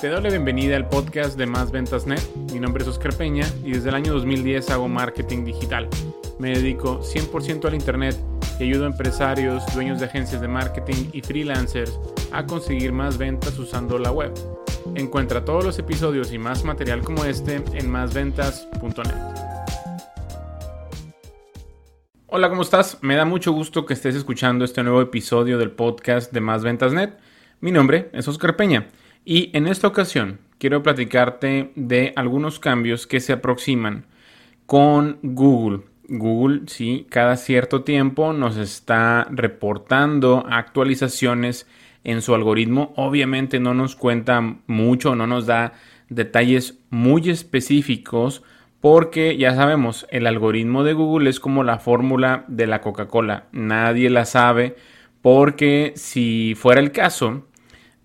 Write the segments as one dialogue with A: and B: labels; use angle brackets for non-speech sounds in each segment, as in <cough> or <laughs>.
A: Te doy la bienvenida al podcast de Más Ventas Net. Mi nombre es Oscar Peña y desde el año 2010 hago marketing digital. Me dedico 100% al Internet y ayudo a empresarios, dueños de agencias de marketing y freelancers a conseguir más ventas usando la web. Encuentra todos los episodios y más material como este en másventas.net. Hola, ¿cómo estás? Me da mucho gusto que estés escuchando este nuevo episodio del podcast de Más Ventas Net. Mi nombre es Oscar Peña y en esta ocasión quiero platicarte de algunos cambios que se aproximan con Google. Google, sí, cada cierto tiempo nos está reportando actualizaciones en su algoritmo. Obviamente no nos cuenta mucho, no nos da detalles muy específicos porque ya sabemos, el algoritmo de Google es como la fórmula de la Coca-Cola. Nadie la sabe porque si fuera el caso,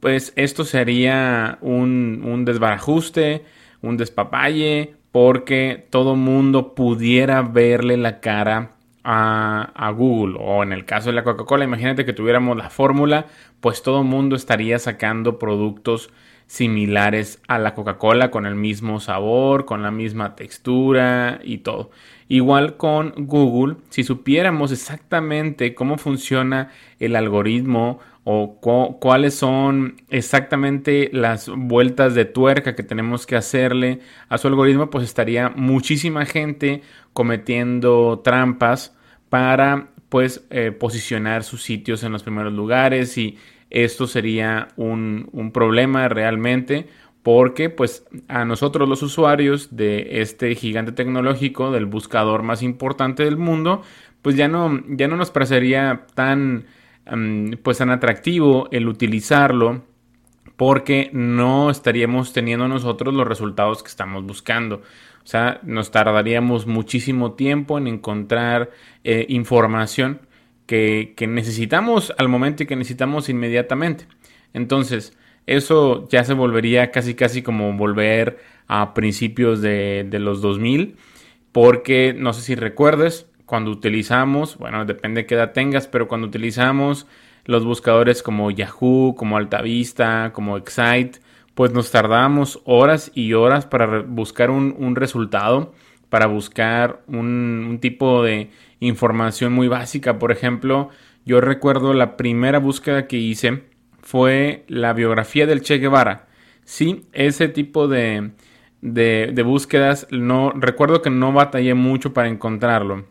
A: pues esto sería un, desbarajuste, un despapalle, porque todo mundo pudiera verle la cara a, a, Google o en el caso de la Coca-Cola, imagínate que tuviéramos la fórmula, pues todo mundo estaría sacando productos similares a la Coca-Cola con el mismo sabor, con la misma textura y todo. Igual con Google, si supiéramos exactamente cómo funciona el algoritmo o cuáles son exactamente las vueltas de tuerca que tenemos que hacerle a su algoritmo, pues estaría muchísima gente cometiendo trampas para pues eh, posicionar sus sitios en los primeros lugares y esto sería un, un problema realmente porque pues a nosotros los usuarios de este gigante tecnológico del buscador más importante del mundo pues ya no ya no nos parecería tan pues tan atractivo el utilizarlo porque no estaríamos teniendo nosotros los resultados que estamos buscando. O sea, nos tardaríamos muchísimo tiempo en encontrar eh, información que, necesitamos al momento y que necesitamos inmediatamente. Entonces, eso ya se volvería casi casi como volver a principios de, los 2000, porque no sé si recuerdes, cuando utilizamos, bueno, depende de qué edad tengas, pero cuando utilizamos los buscadores como Yahoo, como Altavista, como Excite, pues nos tardamos horas y horas para buscar un, resultado, para buscar un, tipo de información muy básica. Por ejemplo, yo recuerdo la primera búsqueda que hice fue la biografía del Che Guevara. Sí, ese tipo de, de, de búsquedas, no, recuerdo que no batallé mucho para encontrarlo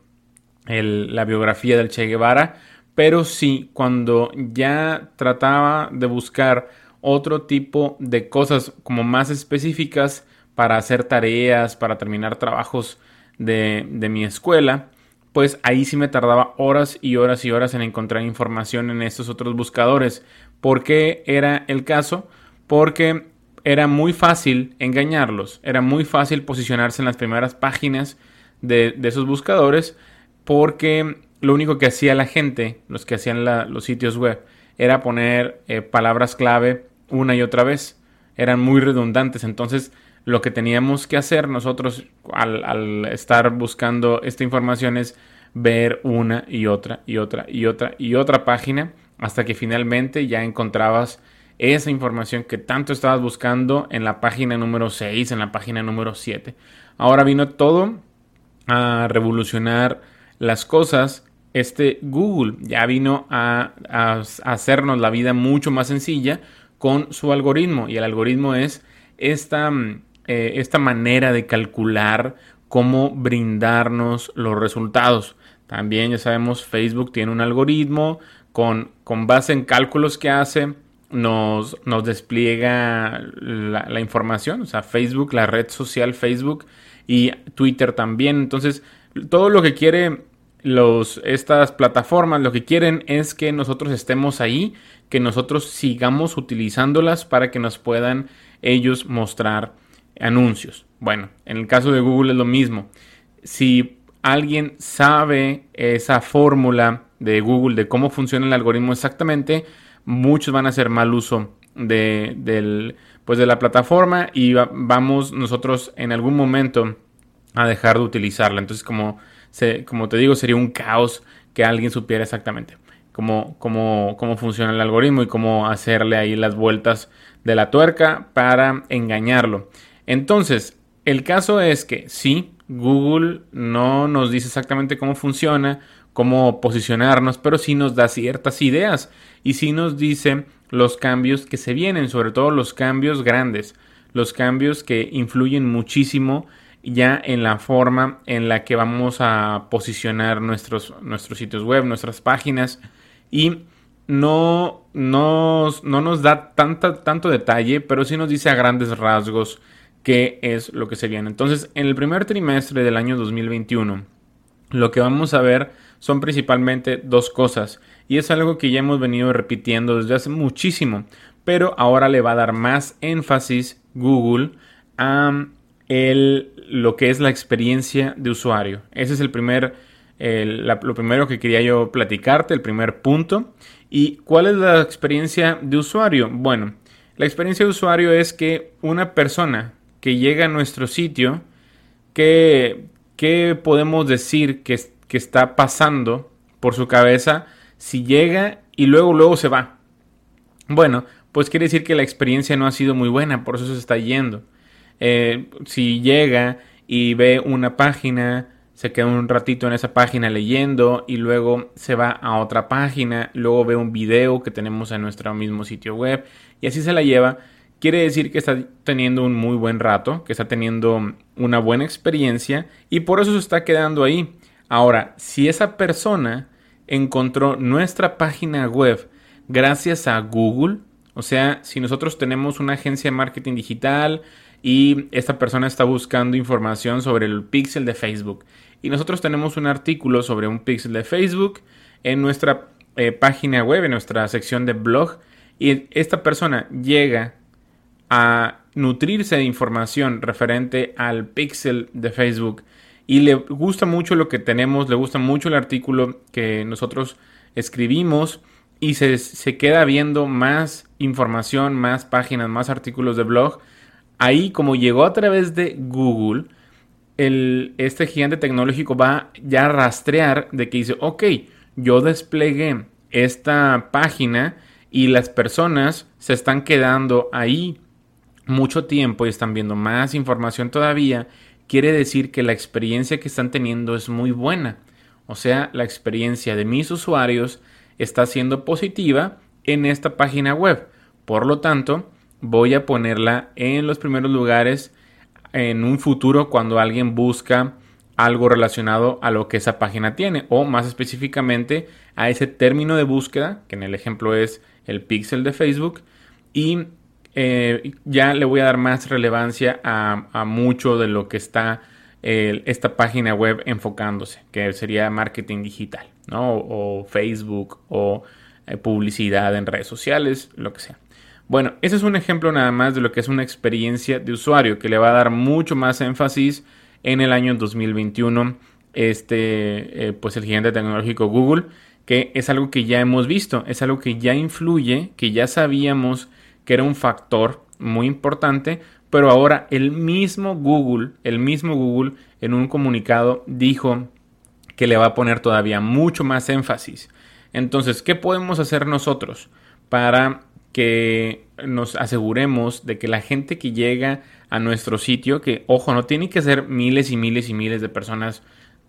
A: la biografía del Che Guevara, pero sí, cuando ya trataba de buscar otro tipo de cosas como más específicas para hacer tareas, para terminar trabajos de, de mi escuela, pues ahí sí me tardaba horas y horas y horas en encontrar información en estos otros buscadores. ¿Por qué era el caso? Porque era muy fácil engañarlos, era muy fácil posicionarse en las primeras páginas de, de esos buscadores porque lo único que hacía la gente, los que hacían los sitios web, era poner eh, palabras clave una y otra vez. Eran muy redundantes. Entonces, lo que teníamos que hacer nosotros al, estar buscando esta información es ver una y otra y otra y otra y otra página hasta que finalmente ya encontrabas esa información que tanto estabas buscando en la página número 6, en la página número 7. Ahora vino todo a revolucionar las cosas, este Google ya vino a, hacernos la vida mucho más sencilla con su algoritmo. Y el algoritmo es esta, eh, esta manera de calcular cómo brindarnos los resultados. También ya sabemos, Facebook tiene un algoritmo con, con base en cálculos que hace, nos, nos despliega la, información, o sea, Facebook, la red social Facebook y Twitter también. Entonces, todo lo que quiere los, estas plataformas, lo que quieren es que nosotros estemos ahí, que nosotros sigamos utilizándolas para que nos puedan ellos mostrar anuncios. Bueno, en el caso de Google es lo mismo. Si alguien sabe esa fórmula de Google de cómo funciona el algoritmo exactamente, muchos van a hacer mal uso de, pues de la plataforma y vamos nosotros en algún momento a dejar de utilizarla. Entonces, como, como te digo, sería un caos que alguien supiera exactamente. cómo, cómo, cómo funciona el algoritmo y cómo hacerle ahí las vueltas de la tuerca para engañarlo. Entonces, el caso es que sí, Google no nos dice exactamente cómo funciona, cómo posicionarnos, pero sí nos da ciertas ideas y sí nos dice los cambios que se vienen, sobre todo los cambios grandes, los cambios que influyen muchísimo ya en la forma en la que vamos a posicionar nuestros, nuestros sitios web, nuestras páginas y no, no, no nos da tanta, tanto detalle, pero sí nos dice a grandes rasgos qué es lo que se viene. Entonces, en el primer trimestre del año 2021, lo que vamos a ver son principalmente dos cosas. Y es algo que ya hemos venido repitiendo desde hace muchísimo. Pero ahora le va a dar más énfasis Google a el, lo que es la experiencia de usuario. Ese es el primer, lo primero que quería yo platicarte, el primer punto. ¿Y cuál es la experiencia de usuario? Bueno, la experiencia de usuario es que una persona que llega a nuestro sitio, ¿qué, podemos decir que, que está pasando por su cabeza si llega y luego luego se va? Bueno, pues quiere decir que la experiencia no ha sido muy buena, por eso se está yendo. Eh, si llega y ve una página, se queda un ratito en esa página leyendo y luego se va a otra página, luego ve un video que tenemos en nuestro mismo sitio web y así se la lleva, quiere decir que está teniendo un muy buen rato, que está teniendo una buena experiencia y por eso se está quedando ahí. Ahora, si esa persona encontró nuestra página web gracias a Google, o sea, si nosotros tenemos una agencia de marketing digital, y esta persona está buscando información sobre el pixel de Facebook. Y nosotros tenemos un artículo sobre un pixel de Facebook en nuestra eh, página web, en nuestra sección de blog. Y esta persona llega a nutrirse de información referente al pixel de Facebook. Y le gusta mucho lo que tenemos, le gusta mucho el artículo que nosotros escribimos y se, se queda viendo más información, más páginas, más artículos de blog. Ahí como llegó a través de Google, el, este gigante tecnológico va ya a rastrear de que dice, ok, yo desplegué esta página y las personas se están quedando ahí mucho tiempo y están viendo más información todavía, quiere decir que la experiencia que están teniendo es muy buena. O sea, la experiencia de mis usuarios está siendo positiva en esta página web. Por lo tanto, voy a ponerla en los primeros lugares en un futuro cuando alguien busca algo relacionado a lo que esa página tiene o más específicamente a ese término de búsqueda que en el ejemplo es el pixel de Facebook y eh, ya le voy a dar más relevancia a, mucho de lo que está esta página web enfocándose que sería marketing digital ¿no? o, Facebook o eh, publicidad en redes sociales lo que sea bueno, ese es un ejemplo nada más de lo que es una experiencia de usuario que le va a dar mucho más énfasis en el año 2021 este, eh, pues el gigante tecnológico Google, que es algo que ya hemos visto, es algo que ya influye, que ya sabíamos que era un factor muy importante, pero ahora el mismo Google, el mismo Google en un comunicado dijo que le va a poner todavía mucho más énfasis. Entonces, ¿qué podemos hacer nosotros para que nos aseguremos de que la gente que llega a nuestro sitio, que ojo, no tiene que ser miles y miles y miles de personas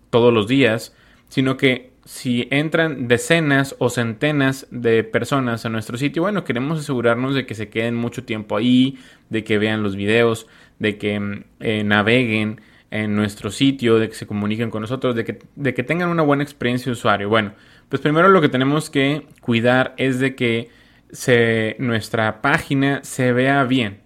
A: todos los días, sino que si entran decenas o centenas de personas a nuestro sitio, bueno, queremos asegurarnos de que se queden mucho tiempo ahí, de que vean los videos, de que mm, eh, naveguen en nuestro sitio, de que se comuniquen con nosotros, de que, de que tengan una buena experiencia de usuario. Bueno, pues primero lo que tenemos que cuidar es de que se, nuestra página se vea bien.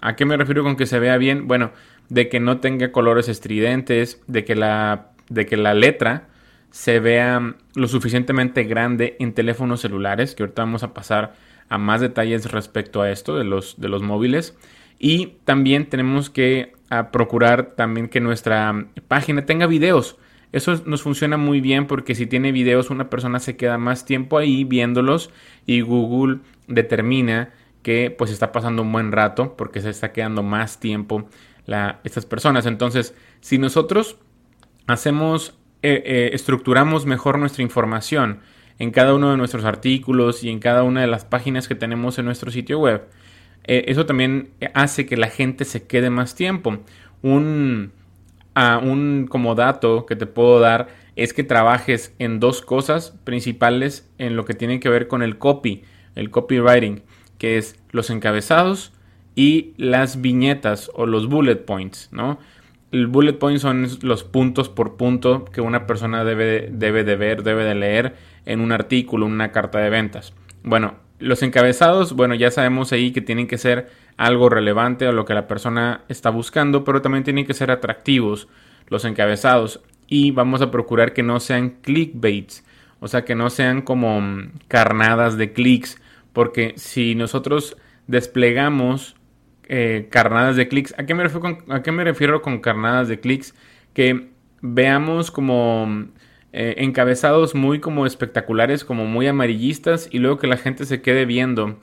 A: ¿A qué me refiero con que se vea bien? Bueno, de que no tenga colores estridentes, de que la, de que la letra se vea lo suficientemente grande en teléfonos celulares, que ahorita vamos a pasar a más detalles respecto a esto de los, de los móviles. Y también tenemos que procurar también que nuestra página tenga videos. Eso nos funciona muy bien porque si tiene videos una persona se queda más tiempo ahí viéndolos y Google determina que pues está pasando un buen rato porque se está quedando más tiempo la, estas personas. Entonces, si nosotros hacemos, eh, eh, estructuramos mejor nuestra información en cada uno de nuestros artículos y en cada una de las páginas que tenemos en nuestro sitio web, eh, eso también hace que la gente se quede más tiempo. Un, un como dato que te puedo dar es que trabajes en dos cosas principales en lo que tiene que ver con el copy, el copywriting, que es los encabezados y las viñetas o los bullet points, ¿no? El bullet point son los puntos por punto que una persona debe, debe de ver, debe de leer en un artículo, una carta de ventas. Bueno, los encabezados, bueno, ya sabemos ahí que tienen que ser algo relevante a lo que la persona está buscando, pero también tienen que ser atractivos los encabezados y vamos a procurar que no sean clickbaits, o sea, que no sean como mm, carnadas de clics, porque si nosotros desplegamos eh, carnadas de clics. ¿A qué, me refiero con, ¿A qué me refiero con carnadas de clics? Que veamos como eh, encabezados muy como espectaculares, como muy amarillistas y luego que la gente se quede viendo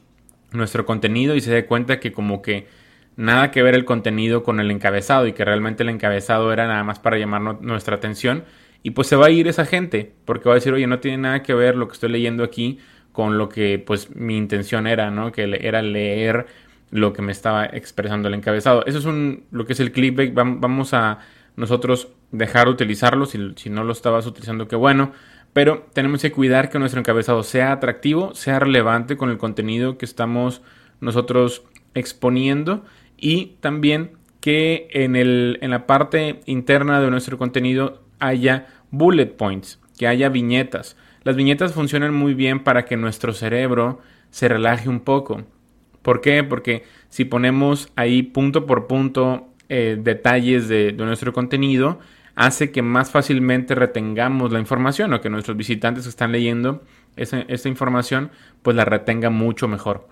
A: nuestro contenido y se dé cuenta que como que nada que ver el contenido con el encabezado y que realmente el encabezado era nada más para llamar nuestra atención y pues se va a ir esa gente porque va a decir oye no tiene nada que ver lo que estoy leyendo aquí con lo que pues mi intención era no que era leer lo que me estaba expresando el encabezado. Eso es lo que es el clickbait. Vamos a nosotros dejar de utilizarlo. Si, no lo estabas utilizando, qué bueno. Pero tenemos que cuidar que nuestro encabezado sea atractivo, sea relevante con el contenido que estamos nosotros exponiendo y también que en la parte interna de nuestro contenido haya bullet points, que haya viñetas. Las viñetas funcionan muy bien para que nuestro cerebro se relaje un poco. ¿Por qué? Porque si ponemos ahí punto por punto eh, detalles de, nuestro contenido, hace que más fácilmente retengamos la información o que nuestros visitantes que están leyendo esa, información pues la retenga mucho mejor.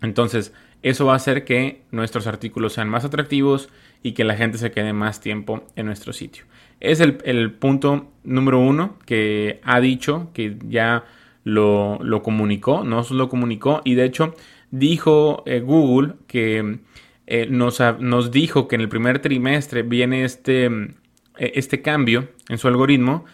A: Entonces, eso va a hacer que nuestros artículos sean más atractivos y que la gente se quede más tiempo en nuestro sitio. Es el, el punto número uno que ha dicho, que ya lo, lo comunicó, nos lo comunicó y de hecho dijo eh, Google que eh, nos, nos, dijo que en el primer trimestre viene este, eh, este cambio en su algoritmo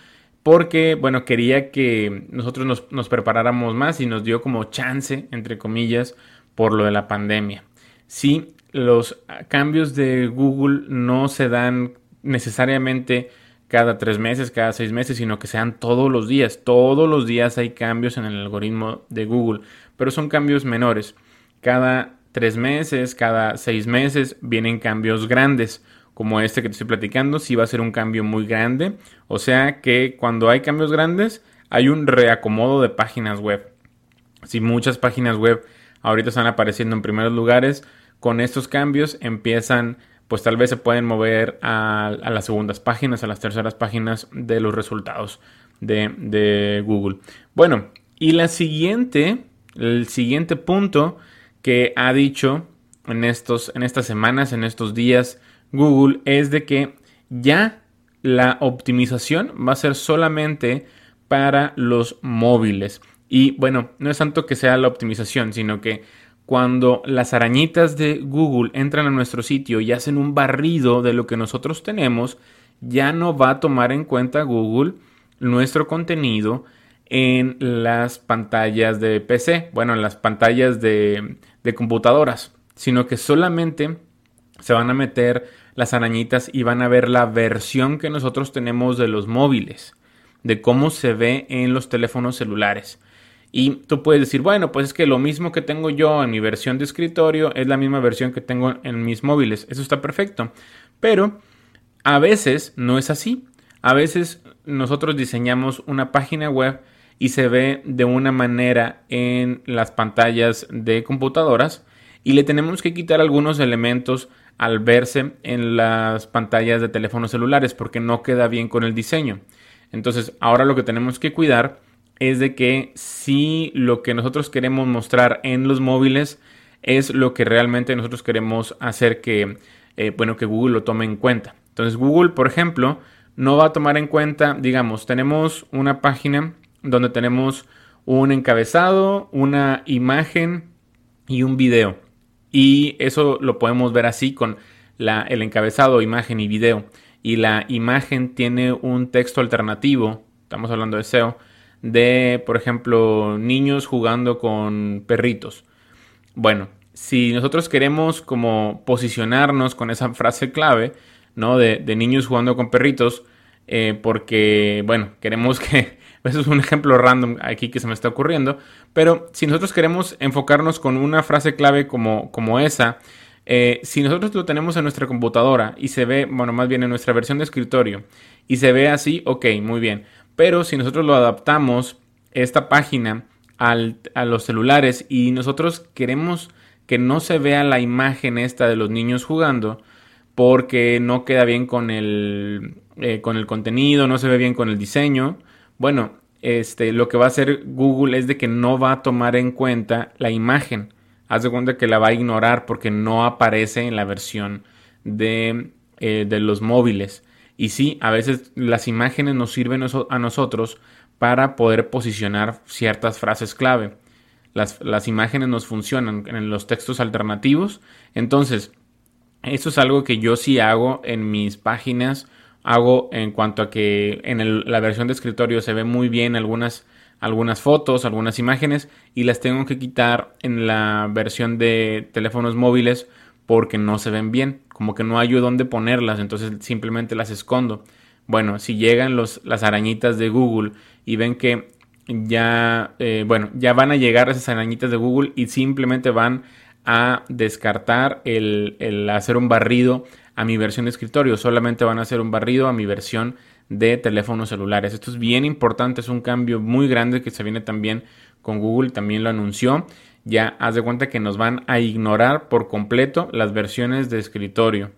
A: porque, bueno, quería que nosotros nos, nos, preparáramos más y nos dio como chance, entre comillas, por lo de la pandemia. Sí, los cambios de Google no se dan necesariamente cada tres meses, cada seis meses, sino que sean todos los días. Todos los días hay cambios en el algoritmo de Google, pero son cambios menores. Cada tres meses, cada seis meses vienen cambios grandes, como este que te estoy platicando, sí va a ser un cambio muy grande. O sea que cuando hay cambios grandes, hay un reacomodo de páginas web. Si muchas páginas web ahorita están apareciendo en primeros lugares, con estos cambios empiezan, pues tal vez se pueden mover a, las segundas páginas, a las terceras páginas de los resultados de, de Google. Bueno, y la siguiente, el siguiente punto que ha dicho en, estos, en estas semanas, en estos días, Google es de que ya la optimización va a ser solamente para los móviles. Y bueno, no es tanto que sea la optimización, sino que cuando las arañitas de Google entran a nuestro sitio y hacen un barrido de lo que nosotros tenemos, ya no va a tomar en cuenta Google nuestro contenido en las pantallas de PC, bueno, en las pantallas de, computadoras, sino que solamente se van a meter las arañitas y van a ver la versión que nosotros tenemos de los móviles, de cómo se ve en los teléfonos celulares. Y tú puedes decir, bueno, pues es que lo mismo que tengo yo en mi versión de escritorio es la misma versión que tengo en mis móviles. Eso está perfecto. Pero a veces no es así. A veces nosotros diseñamos una página web y se ve de una manera en las pantallas de computadoras y le tenemos que quitar algunos elementos al verse en las pantallas de teléfonos celulares porque no queda bien con el diseño. Entonces ahora lo que tenemos que cuidar es de que si lo que nosotros queremos mostrar en los móviles es lo que realmente nosotros queremos hacer que, eh, bueno, que Google lo tome en cuenta. Entonces Google, por ejemplo, no va a tomar en cuenta, digamos, tenemos una página donde tenemos un encabezado, una imagen y un video. Y eso lo podemos ver así con la, el encabezado, imagen y video. Y la imagen tiene un texto alternativo, estamos hablando de SEO, de, por ejemplo, niños jugando con perritos. Bueno, si nosotros queremos como posicionarnos con esa frase clave, ¿no? De, niños jugando con perritos, eh, porque, bueno, queremos <laughs> que... Eso es un ejemplo random aquí que se me está ocurriendo, pero si nosotros queremos enfocarnos con una frase clave como, como esa, eh, si nosotros lo tenemos en nuestra computadora y se ve, bueno, más bien en nuestra versión de escritorio, y se ve así, ok, muy bien. Pero si nosotros lo adaptamos, esta página, a los celulares y nosotros queremos que no se vea la imagen esta de los niños jugando porque no queda bien con el, eh, con el contenido, no se ve bien con el diseño. Bueno, este, lo que va a hacer Google es de que no va a tomar en cuenta la imagen. Haz de cuenta que la va a ignorar porque no aparece en la versión de, eh, de los móviles. Y sí, a veces las imágenes nos sirven a nosotros para poder posicionar ciertas frases clave. Las, imágenes nos funcionan en los textos alternativos. Entonces, eso es algo que yo sí hago en mis páginas. Hago en cuanto a que en la versión de escritorio se ve muy bien algunas, algunas fotos, algunas imágenes y las tengo que quitar en la versión de teléfonos móviles porque no se ven bien, como que no hay dónde ponerlas, entonces simplemente las escondo. Bueno, si llegan las arañitas de Google y ven que ya, eh, bueno, ya van a llegar esas arañitas de Google y simplemente van a descartar el, hacer un barrido a mi versión de escritorio. Solamente van a hacer un barrido a mi versión de teléfonos celulares. Esto es bien importante, es un cambio muy grande que se viene también con Google, también lo anunció. Ya haz de cuenta que nos van a ignorar por completo las versiones de escritorio.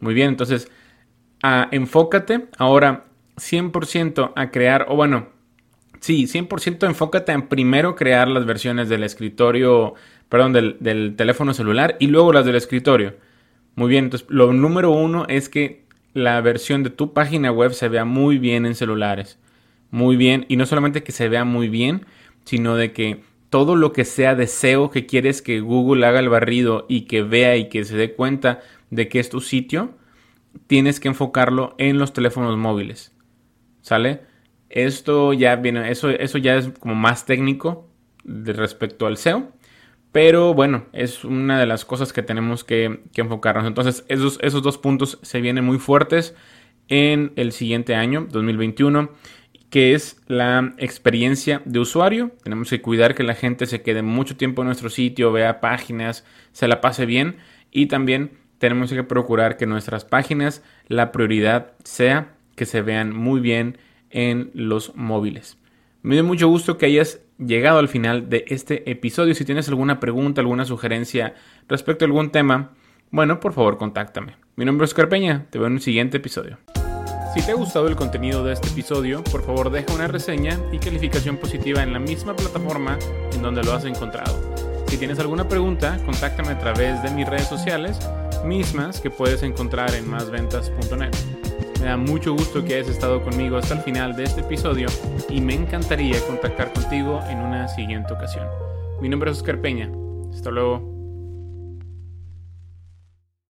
A: Muy bien, entonces enfócate ahora 100% a crear, o bueno, sí, 100% enfócate en primero crear las versiones del escritorio, perdón, del, teléfono celular y luego las del escritorio. Muy bien, entonces lo número uno es que la versión de tu página web se vea muy bien en celulares. Muy bien, y no solamente que se vea muy bien, sino de que todo lo que sea deseo que quieres que Google haga el barrido y que vea y que se dé cuenta de que es tu sitio, tienes que enfocarlo en los teléfonos móviles. ¿Sale? Esto ya viene, eso, eso ya es como más técnico de respecto al SEO. Pero bueno, es una de las cosas que tenemos que, enfocarnos. Entonces, esos, esos dos puntos se vienen muy fuertes en el siguiente año, 2021, que es la experiencia de usuario. Tenemos que cuidar que la gente se quede mucho tiempo en nuestro sitio, vea páginas, se la pase bien y también tenemos que procurar que nuestras páginas, la prioridad sea que se vean muy bien en los móviles. Me da mucho gusto que hayas llegado al final de este episodio. Si tienes alguna pregunta, alguna sugerencia respecto a algún tema, bueno, por favor, contáctame. Mi nombre es Oscar Peña, te veo en un siguiente episodio. Si te ha gustado el contenido de este episodio, por favor deja una reseña y calificación positiva en la misma plataforma en donde lo has encontrado. Si tienes alguna pregunta, contáctame a través de mis redes sociales mismas que puedes encontrar en másventas.net. Me da mucho gusto que hayas estado conmigo hasta el final de este episodio y me encantaría contactar contigo en una siguiente ocasión. Mi nombre es Oscar Peña. Hasta luego.